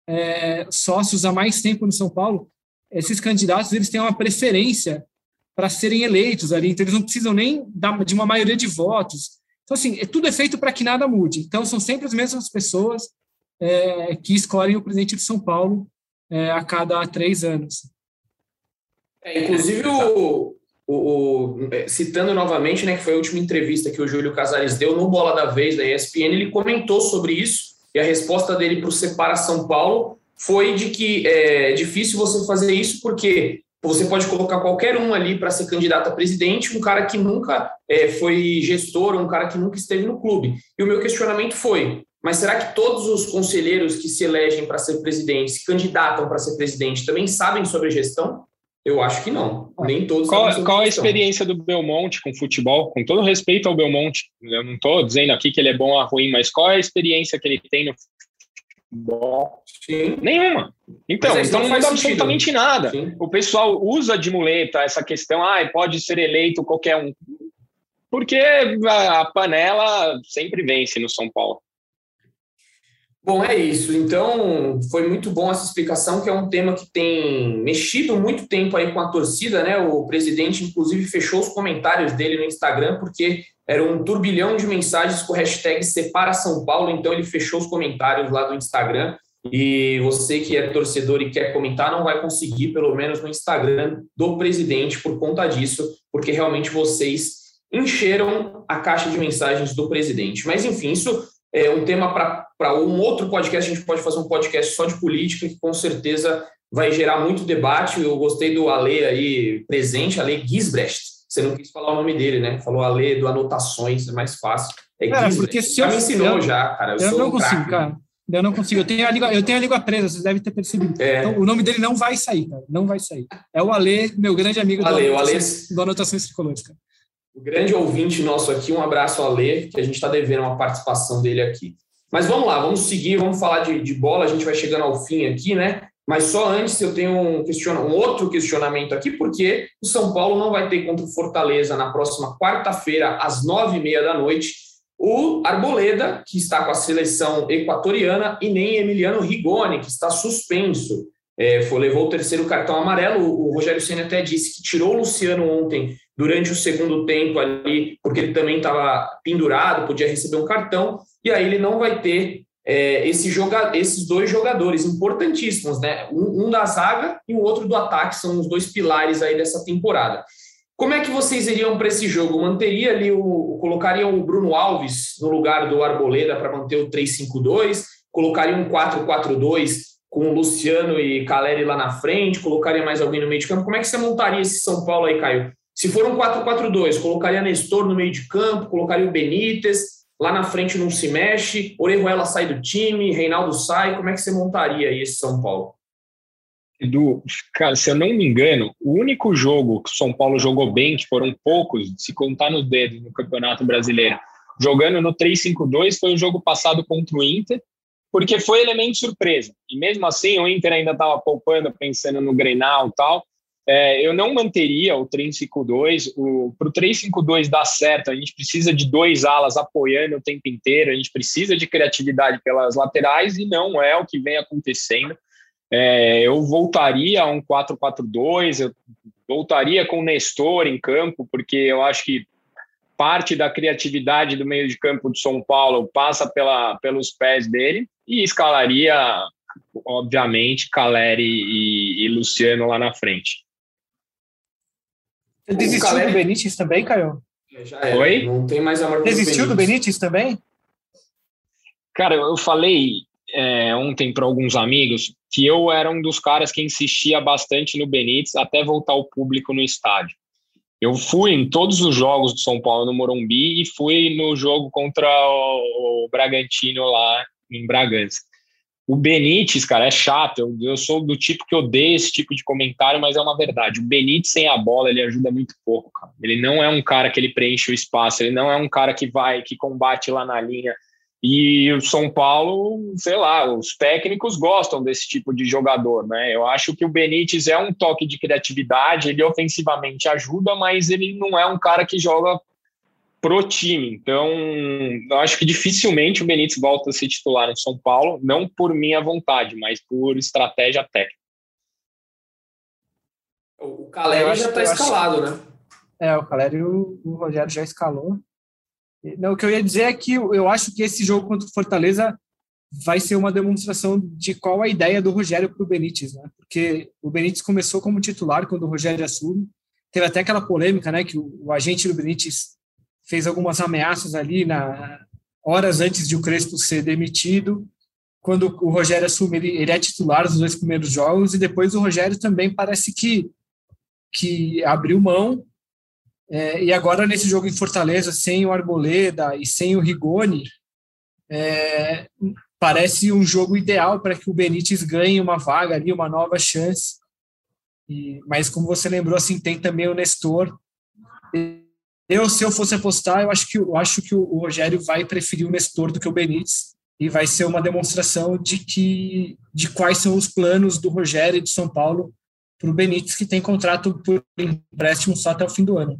é, sócios há mais tempo no São Paulo, esses candidatos eles têm uma preferência para serem eleitos ali, então eles não precisam nem de uma maioria de votos. Então, assim, é, tudo é feito para que nada mude. Então, são sempre as mesmas pessoas é, que escolhem o presidente de São Paulo é, a cada três anos. É, inclusive, o, o, o, é, citando novamente, né, que foi a última entrevista que o Júlio Casares deu no Bola da Vez da ESPN, ele comentou sobre isso e a resposta dele para o Separa São Paulo foi de que é difícil você fazer isso porque você pode colocar qualquer um ali para ser candidato a presidente, um cara que nunca é, foi gestor, um cara que nunca esteve no clube. E o meu questionamento foi: mas será que todos os conselheiros que se elegem para ser presidente, se candidatam para ser presidente, também sabem sobre gestão? Eu acho que não. Nem todos. Qual, qual a experiência do Belmonte com futebol? Com todo respeito ao Belmonte, eu não estou dizendo aqui que ele é bom ou ruim, mas qual é a experiência que ele tem no futebol? Sim. Nenhuma. Então, então não muda absolutamente nada. Sim. O pessoal usa de muleta essa questão, ah, pode ser eleito qualquer um. Porque a panela sempre vence no São Paulo. Bom, é isso. Então, foi muito bom essa explicação, que é um tema que tem mexido muito tempo aí com a torcida, né? O presidente, inclusive, fechou os comentários dele no Instagram, porque era um turbilhão de mensagens com hashtag Separa São Paulo, então ele fechou os comentários lá do Instagram. E você que é torcedor e quer comentar, não vai conseguir, pelo menos no Instagram do presidente, por conta disso, porque realmente vocês encheram a caixa de mensagens do presidente. Mas, enfim, isso é um tema para um outro podcast. A gente pode fazer um podcast só de política, que com certeza vai gerar muito debate. Eu gostei do Ale aí presente, Ale Gisbrecht. Você não quis falar o nome dele, né? Falou Ale do Anotações, é mais fácil. É, cara, porque se já eu, me ensinou eu, já, cara. Eu, eu não consigo, cara. Eu não consigo. Eu tenho a língua, eu tenho a língua presa, vocês devem ter percebido. É. Então, o nome dele não vai sair, cara. Não vai sair. É o Ale, meu grande amigo Ale, do, Anotações, Ale... do Anotações Tricolores, cara. O grande ouvinte nosso aqui, um abraço ao Ale, que a gente está devendo uma participação dele aqui. Mas vamos lá, vamos seguir, vamos falar de, de bola, a gente vai chegando ao fim aqui, né? Mas só antes eu tenho um, um outro questionamento aqui, porque o São Paulo não vai ter contra o Fortaleza na próxima quarta-feira, às nove e meia da noite, o Arboleda, que está com a seleção equatoriana, e nem Emiliano Rigoni, que está suspenso. É, foi, levou o terceiro cartão amarelo. O, o Rogério Senna até disse que tirou o Luciano ontem durante o segundo tempo ali, porque ele também estava pendurado, podia receber um cartão, e aí ele não vai ter é, esse joga, esses dois jogadores importantíssimos, né? Um, um, da zaga e o outro do ataque, são os dois pilares aí dessa temporada. Como é que vocês iriam para esse jogo? Manteria ali o. colocariam o Bruno Alves no lugar do Arboleda para manter o 3-5-2, colocariam um 4-4-2 com o Luciano e Caleri lá na frente, colocaria mais alguém no meio de campo. Como é que você montaria esse São Paulo aí, Caio? Se for um 4-4-2, colocaria Nestor no meio de campo, colocaria o Benítez, lá na frente não se mexe, Orejuela sai do time, Reinaldo sai, como é que você montaria aí esse São Paulo? Edu, cara, se eu não me engano, o único jogo que o São Paulo jogou bem, que foram poucos, se contar nos dedos no Campeonato Brasileiro, jogando no 3-5-2, foi o jogo passado contra o Inter, porque foi elemento surpresa. E mesmo assim, o Inter ainda estava poupando, pensando no Grenal e tal, é, eu não manteria o 3-5-2. Para o 3-5-2 dar certo, a gente precisa de dois alas apoiando o tempo inteiro, a gente precisa de criatividade pelas laterais e não é o que vem acontecendo. É, eu voltaria a um 4-4-2, eu voltaria com o Nestor em campo, porque eu acho que parte da criatividade do meio de campo de São Paulo passa pela, pelos pés dele e escalaria, obviamente, Caleri e, e Luciano lá na frente. Desistiu Caleri... do Benítez também, Caio? É, já era. Oi? Não tem mais amor Desistiu do Benítez também? Cara, eu falei é, ontem para alguns amigos que eu era um dos caras que insistia bastante no Benítez até voltar o público no estádio. Eu fui em todos os jogos do São Paulo no Morumbi e fui no jogo contra o, o Bragantino lá em Bragança. O Benítez, cara, é chato. Eu, eu, sou do tipo que odeia esse tipo de comentário, mas é uma verdade. O Benítez sem a bola, ele ajuda muito pouco, cara. Ele não é um cara que ele preenche o espaço, ele não é um cara que vai, que combate lá na linha. E o São Paulo, sei lá, os técnicos gostam desse tipo de jogador, né? Eu acho que o Benítez é um toque de criatividade, ele ofensivamente ajuda, mas ele não é um cara que joga pro time. Então, eu acho que dificilmente o Benítez volta a ser titular no São Paulo, não por minha vontade, mas por estratégia técnica. O Caleri já está escalado, né? É, o Caleri o, o Rogério já escalou. Não, o que eu ia dizer é que eu acho que esse jogo contra o Fortaleza vai ser uma demonstração de qual a ideia do Rogério para o Benítez, né? Porque o Benítez começou como titular quando o Rogério assume. Teve até aquela polêmica, né? Que o, o agente do Benítez fez algumas ameaças ali na horas antes de o Crespo ser demitido. Quando o Rogério assume, ele, ele é titular nos dois primeiros jogos e depois o Rogério também parece que que abriu mão. É, e agora nesse jogo em Fortaleza, sem o Arboleda e sem o Rigoni, é, parece um jogo ideal para que o Benítez ganhe uma vaga ali, uma nova chance. E, mas como você lembrou, assim tem também o Nestor. Eu, se eu fosse apostar, eu acho que, eu acho que o Rogério vai preferir o Nestor do que o Benítez e vai ser uma demonstração de que de quais são os planos do Rogério e de São Paulo para o Benítez, que tem contrato por empréstimo só até o fim do ano.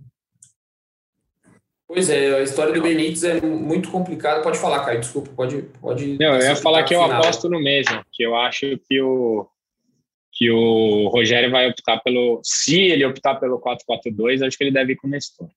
Pois é, a história do Benítez é muito complicada. Pode falar, Caio, desculpa, pode. pode Não, eu ia falar que eu aposto no mesmo, que eu acho que o, que o Rogério vai optar pelo. Se ele optar pelo 4-4-2, acho que ele deve ir com o Nestor.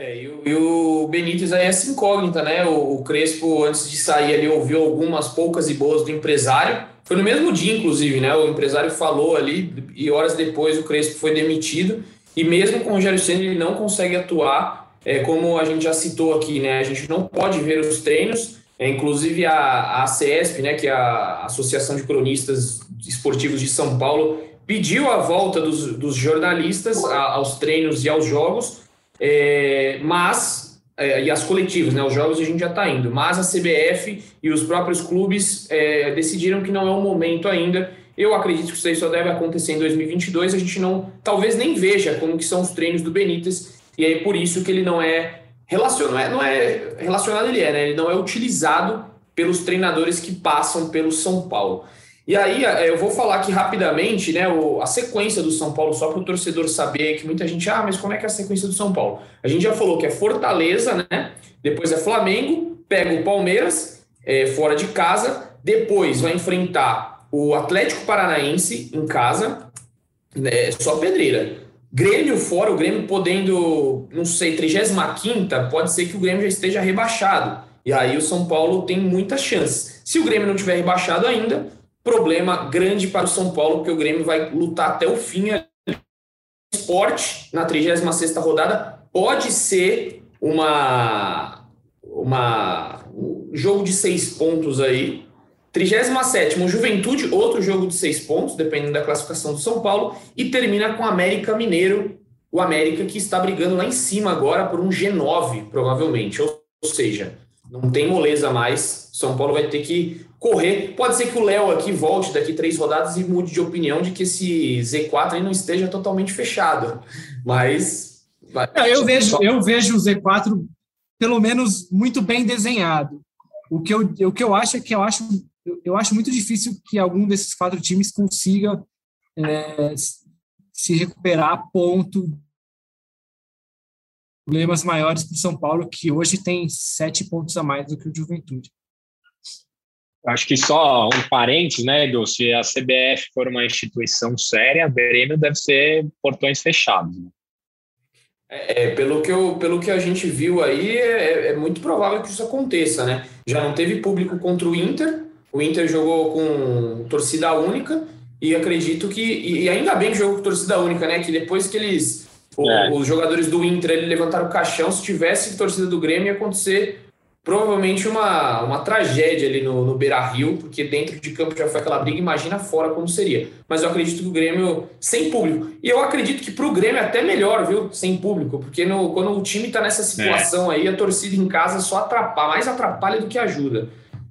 É, e, o, e o Benítez aí é essa incógnita, né? O, o, Crespo, antes de sair ali, ouviu algumas poucas e boas do empresário. Foi no mesmo dia, inclusive, né? O empresário falou ali e horas depois o Crespo foi demitido. E mesmo com o Rogério Senna, ele não consegue atuar, é, como a gente já citou aqui, né? A gente não pode ver os treinos. É, inclusive a, a ACESP, né, que é a Associação de Cronistas Esportivos de São Paulo, pediu a volta dos, dos jornalistas a, aos treinos e aos jogos, é, mas, é, e as coletivas, né, os jogos a gente já está indo, mas a CBF e os próprios clubes é, decidiram que não é o momento ainda. Eu acredito que isso aí só deve acontecer em 2022. A gente não, talvez nem veja como que são os treinos do Benítez, e é por isso que ele não é relacionado, não é relacionado, ele é, né? Ele não é utilizado pelos treinadores que passam pelo São Paulo. E aí, é, eu vou falar aqui rapidamente, né, a sequência do São Paulo, só para o torcedor saber que muita gente, ah, mas como é que é a sequência do São Paulo? A gente já falou que é Fortaleza, né? Depois é Flamengo, pega o Palmeiras, é, fora de casa, depois vai enfrentar o Atlético Paranaense em casa, né, só pedreira. Grêmio fora, o Grêmio podendo, não sei, 35 pode ser que o Grêmio já esteja rebaixado. E aí o São Paulo tem muitas chances. Se o Grêmio não tiver rebaixado ainda, problema grande para o São Paulo, porque o Grêmio vai lutar até o fim. Esporte, na 36 rodada, pode ser uma, uma um jogo de seis pontos aí. 37 Juventude, outro jogo de seis pontos, dependendo da classificação do São Paulo, e termina com América Mineiro, o América que está brigando lá em cima agora por um G9, provavelmente. Ou seja, não tem moleza mais. São Paulo vai ter que correr. Pode ser que o Léo aqui volte daqui três rodadas e mude de opinião de que esse Z4 aí não esteja totalmente fechado. Mas. Vai... Eu, vejo, eu vejo o Z4 pelo menos muito bem desenhado. O que eu, o que eu acho é que eu acho, eu acho muito difícil que algum desses quatro times consiga é, se recuperar a ponto problemas maiores para o São Paulo, que hoje tem sete pontos a mais do que o Juventude. Acho que só um parênteses, né, Edu? Se a CBF for uma instituição séria, a Grêmio deve ser portões fechados. Né? É, é, pelo, que eu, pelo que a gente viu aí, é, é, muito provável que isso aconteça, né? Já não teve público contra o Inter, o Inter jogou com torcida única, e acredito que. E ainda bem que jogou com torcida única, né? Que depois que eles é. Os jogadores do Inter ele levantaram o caixão. Se tivesse torcida do Grêmio, ia acontecer provavelmente uma, uma tragédia ali no, no Beira Rio, porque dentro de campo já foi aquela briga. Imagina fora como seria. Mas eu acredito que o Grêmio, sem público. E eu acredito que para o Grêmio é até melhor, viu? Sem público, porque no, quando o time está nessa situação é. aí, a torcida em casa só atrapalha, mais atrapalha do que ajuda.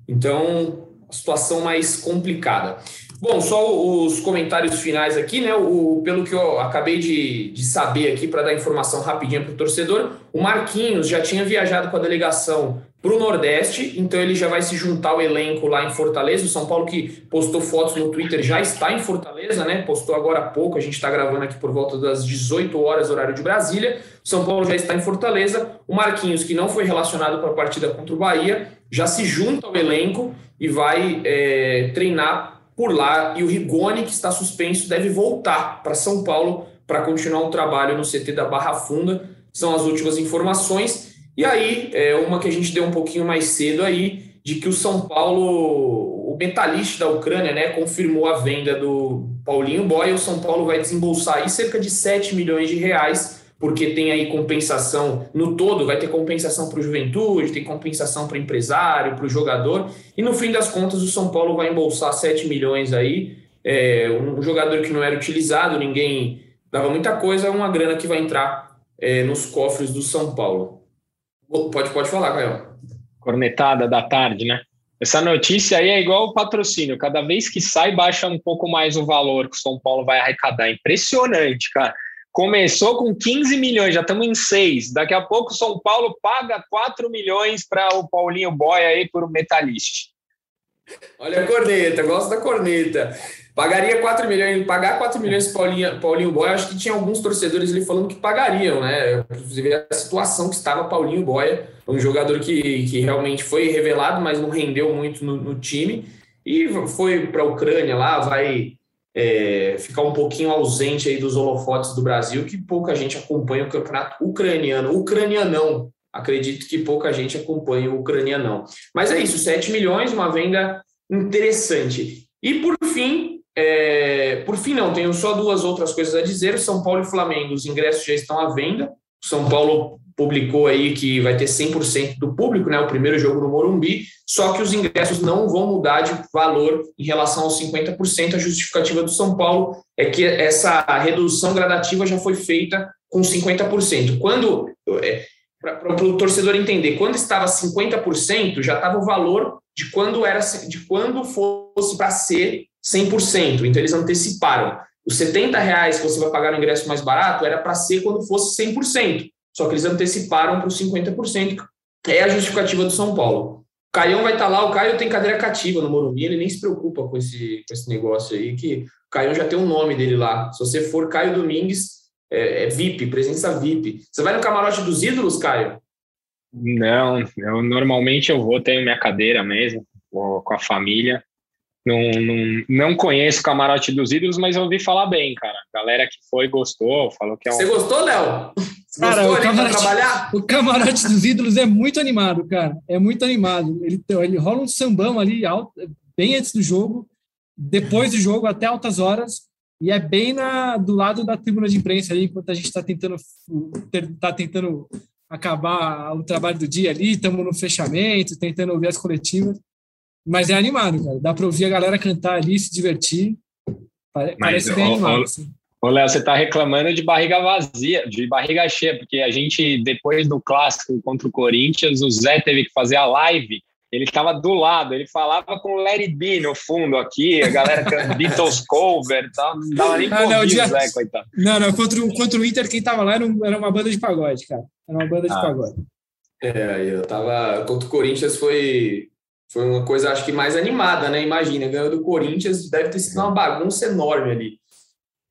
Então, situação mais complicada. Bom, só os comentários finais aqui, né? O, pelo que eu acabei de, de saber aqui, para dar informação rapidinha para o torcedor, o Marquinhos já tinha viajado com a delegação para o Nordeste, então ele já vai se juntar ao elenco lá em Fortaleza. O São Paulo, que postou fotos no Twitter, já está em Fortaleza, né? Postou agora há pouco, a gente está gravando aqui por volta das 18 horas, horário de Brasília. O São Paulo já está em Fortaleza. O Marquinhos, que não foi relacionado para a partida contra o Bahia, já se junta ao elenco e vai é, treinar por lá e o Rigoni, que está suspenso, deve voltar para São Paulo para continuar o trabalho no CT da Barra Funda. São as últimas informações. E aí, é uma que a gente deu um pouquinho mais cedo aí, de que o São Paulo, o metalista da Ucrânia, né, confirmou a venda do Paulinho Boy. O São Paulo vai desembolsar aí cerca de 7 milhões de reais porque tem aí compensação no todo, vai ter compensação para o juventude, tem compensação para o empresário, para o jogador, e no fim das contas o São Paulo vai embolsar 7 milhões aí, é, um jogador que não era utilizado, ninguém dava muita coisa, uma grana que vai entrar é, nos cofres do São Paulo. Pode, pode falar, Caio. Cornetada da tarde, né? Essa notícia aí é igual o patrocínio, cada vez que sai, baixa um pouco mais o valor que o São Paulo vai arrecadar. Impressionante, cara. Começou com 15 milhões, já estamos em 6. Daqui a pouco o São Paulo paga 4 milhões para o Paulinho Boy aí por um metalista. Olha a corneta, gosto da corneta. Pagaria 4 milhões, pagar 4 milhões para Paulinho, Paulinho Boy, acho que tinha alguns torcedores ali falando que pagariam, né? Inclusive a situação que estava Paulinho Boia, um jogador que, que realmente foi revelado, mas não rendeu muito no, no time. E foi para a Ucrânia lá, vai é, ficar um pouquinho ausente aí dos holofotes do Brasil, que pouca gente acompanha o campeonato ucraniano. Ucranianão, acredito que pouca gente acompanha o ucranianão. Mas é isso, 7 milhões, uma venda interessante. E por fim, é, por fim não, tenho só duas outras coisas a dizer. São Paulo e Flamengo, os ingressos já estão à venda. São Paulo publicou aí que vai ter 100% do público, né, o primeiro jogo no Morumbi, só que os ingressos não vão mudar de valor em relação aos 50%. A justificativa do São Paulo é que essa redução gradativa já foi feita com 50%. Quando, é, para o torcedor entender, quando estava 50%, já estava o valor de quando era de quando fosse para ser 100%. Então eles anteciparam. Os 70 reais que você vai pagar no ingresso mais barato era para ser quando fosse 100%. Só que eles anteciparam para os 50%. É a justificativa do São Paulo. O Caião vai estar tá lá, o Caio tem cadeira cativa no Morumbi, ele nem se preocupa com esse, com esse negócio aí, que o Caião já tem um nome dele lá. Se você for Caio Domingues, é, é VIP, presença VIP. Você vai no camarote dos ídolos, Caio? Não, eu normalmente eu vou, tenho minha cadeira mesmo, vou com a família. Não, não, não conheço o camarote dos ídolos, mas eu ouvi falar bem, cara. A galera que foi gostou, falou que é um. Você gostou, Léo? Cara, o camarote, o camarote, dos ídolos é muito animado, cara. É muito animado. Ele, ele rola um sambão ali, alto, bem antes do jogo, depois do jogo, até altas horas, e é bem na, do lado da tribuna de imprensa ali, enquanto a gente está tentando, tá tentando acabar o trabalho do dia ali, estamos no fechamento, tentando ouvir as coletivas. Mas é animado, cara. Dá para ouvir a galera cantar ali, se divertir. Parece Mas, bem animado. Assim. Ô, Léo, você está reclamando de barriga vazia, de barriga cheia, porque a gente, depois do clássico contra o Corinthians, o Zé teve que fazer a live. Ele estava do lado, ele falava com Larry B no fundo aqui, a galera Beatles cover tal, não dava nem ah, não, dia... o Zé, coitado. Não, não, contra o, contra o Inter, quem estava lá era, era, uma banda de pagode, cara. Era uma banda de ah. pagode. É, eu tava. Contra o Corinthians foi foi uma coisa, acho que mais animada, né? Imagina, ganhou do Corinthians, deve ter sido uma bagunça enorme ali.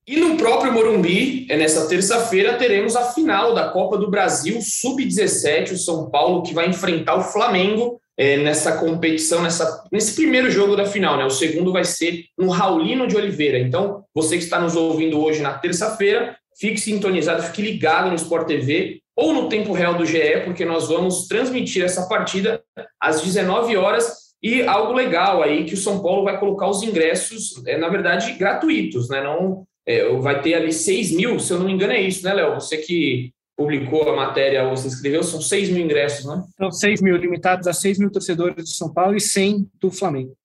E no próprio Morumbi, é nessa terça-feira, teremos a final da Copa do Brasil Sub-17, o São Paulo que vai enfrentar o Flamengo é, nessa competição, nessa, nesse primeiro jogo da final, né? O segundo vai ser no Raulino de Oliveira. Então, você que está nos ouvindo hoje na terça-feira, fique sintonizado, fique ligado no Sport TV ou no tempo real do GE, porque nós vamos transmitir essa partida às 19 horas e algo legal aí que o São Paulo vai colocar os ingressos, é, na verdade, gratuitos, né? Não é, vai ter ali 6 mil, se eu não me engano, é isso, né, Léo? Você que publicou a matéria, você escreveu, são 6 mil ingressos, né? São 6 mil, limitados a 6 mil torcedores do São Paulo e 100 do Flamengo.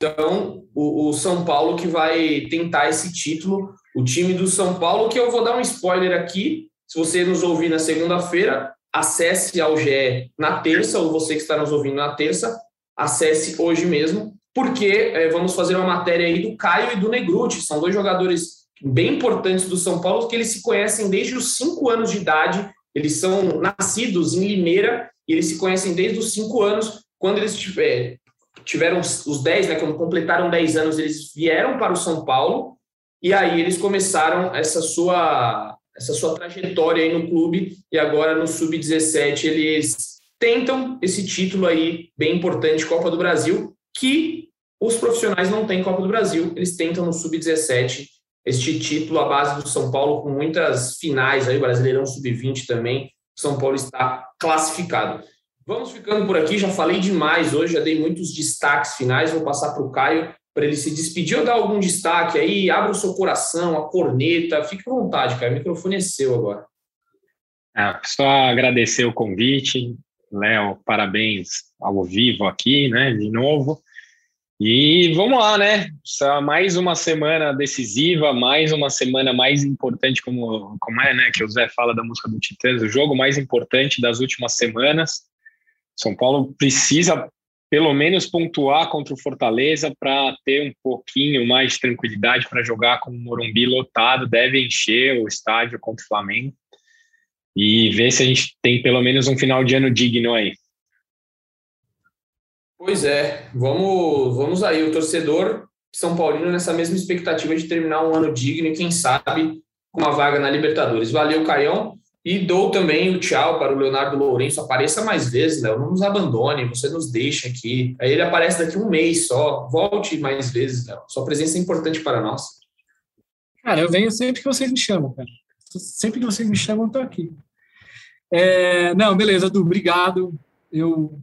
Então, o, o São Paulo que vai tentar esse título, o time do São Paulo, que eu vou dar um spoiler aqui, se você nos ouvir na segunda-feira, acesse ao GE na terça, ou você que está nos ouvindo na terça, acesse hoje mesmo, porque é, vamos fazer uma matéria aí do Caio e do Negruti, são dois jogadores bem importantes do São Paulo, que eles se conhecem desde os cinco anos de idade, eles são nascidos em Limeira, e eles se conhecem desde os cinco anos, quando eles tiver, tiveram os dez, né, quando completaram dez anos, eles vieram para o São Paulo, e aí eles começaram essa sua essa sua trajetória aí no clube. E agora no sub-17 eles tentam esse título aí bem importante Copa do Brasil que os profissionais não têm Copa do Brasil, eles tentam no sub-17 este título à base do São Paulo com muitas finais aí, Brasileirão sub-20 também. São Paulo está classificado. Vamos ficando por aqui, já falei demais hoje, já dei muitos destaques finais, vou passar para o Caio para ele se despedir ou dar algum destaque aí, abra o seu coração, a corneta, fique à vontade, cara, o microfone é seu agora. É, só agradecer o convite, Léo, parabéns ao vivo aqui, né, de novo. E vamos lá, né? Mais uma semana decisiva, mais uma semana mais importante, como, como é, né? Que o Zé fala da música do Titãs, o jogo mais importante das últimas semanas. São Paulo precisa pelo menos pontuar contra o Fortaleza para ter um pouquinho mais de tranquilidade para jogar com o Morumbi lotado, deve encher o estádio contra o Flamengo e ver se a gente tem pelo menos um final de ano digno aí. Pois é, vamos, vamos aí, o torcedor São Paulino nessa mesma expectativa de terminar um ano digno e quem sabe com uma vaga na Libertadores. Valeu, Caião. E dou também o tchau para o Leonardo Lourenço. Apareça mais vezes, Léo. Não nos abandone, você nos deixa aqui. Aí ele aparece daqui um mês só. Volte mais vezes, Léo. Sua presença é importante para nós. Cara, eu venho sempre que vocês me chamam, cara. Sempre que vocês me chamam, eu aqui. É, não, beleza, Du, obrigado. Eu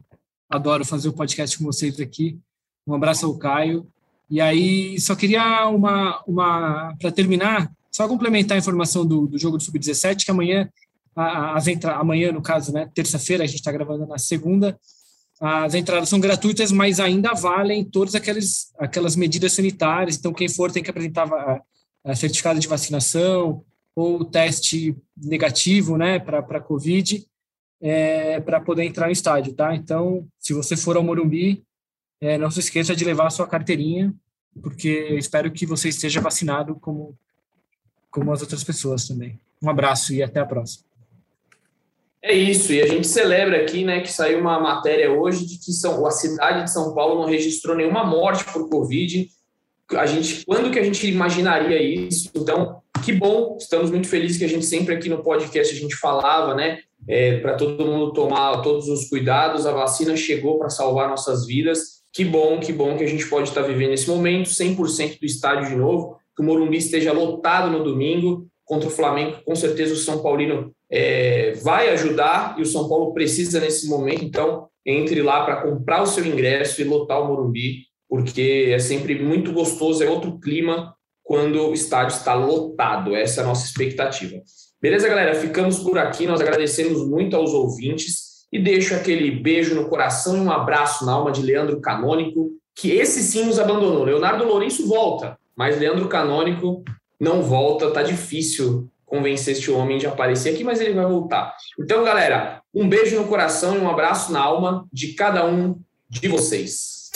adoro fazer o podcast com vocês aqui. Um abraço ao Caio. E aí, só queria uma. uma para terminar, só complementar a informação do, do jogo do Sub-17, que amanhã as entra amanhã, no caso, né, terça-feira, a gente está gravando na segunda, as entradas são gratuitas, mas ainda valem todas aquelas, aquelas medidas sanitárias. Então, quem for tem que apresentar certificado de vacinação ou teste negativo né, para a Covid é, para poder entrar no estádio. Tá? Então, se você for ao Morumbi, é, não se esqueça de levar a sua carteirinha, porque espero que você esteja vacinado como, como as outras pessoas também. Um abraço e até a próxima. É isso, e a gente celebra aqui, né, que saiu uma matéria hoje de que São, a cidade de São Paulo não registrou nenhuma morte por Covid. A gente, quando que a gente imaginaria isso? Então, que bom, estamos muito felizes que a gente sempre aqui no podcast a gente falava, né, é, para todo mundo tomar todos os cuidados. A vacina chegou para salvar nossas vidas. Que bom, que bom que a gente pode estar vivendo esse momento, 100% do estádio de novo, que o Morumbi esteja lotado no domingo contra o Flamengo. Com certeza o São Paulino é, vai ajudar e o São Paulo precisa nesse momento. Então, entre lá para comprar o seu ingresso e lotar o Morumbi, porque é sempre muito gostoso, é outro clima quando o estádio está lotado. Essa é a nossa expectativa. Beleza, galera? Ficamos por aqui. Nós agradecemos muito aos ouvintes e deixo aquele beijo no coração e um abraço na alma de Leandro Canônico, que esse sim nos abandonou. Leonardo Lourenço volta, mas Leandro Canônico não volta. Tá difícil convencer este homem de aparecer aqui, mas ele vai voltar. Então, galera, um beijo no coração e um abraço na alma de cada um de vocês.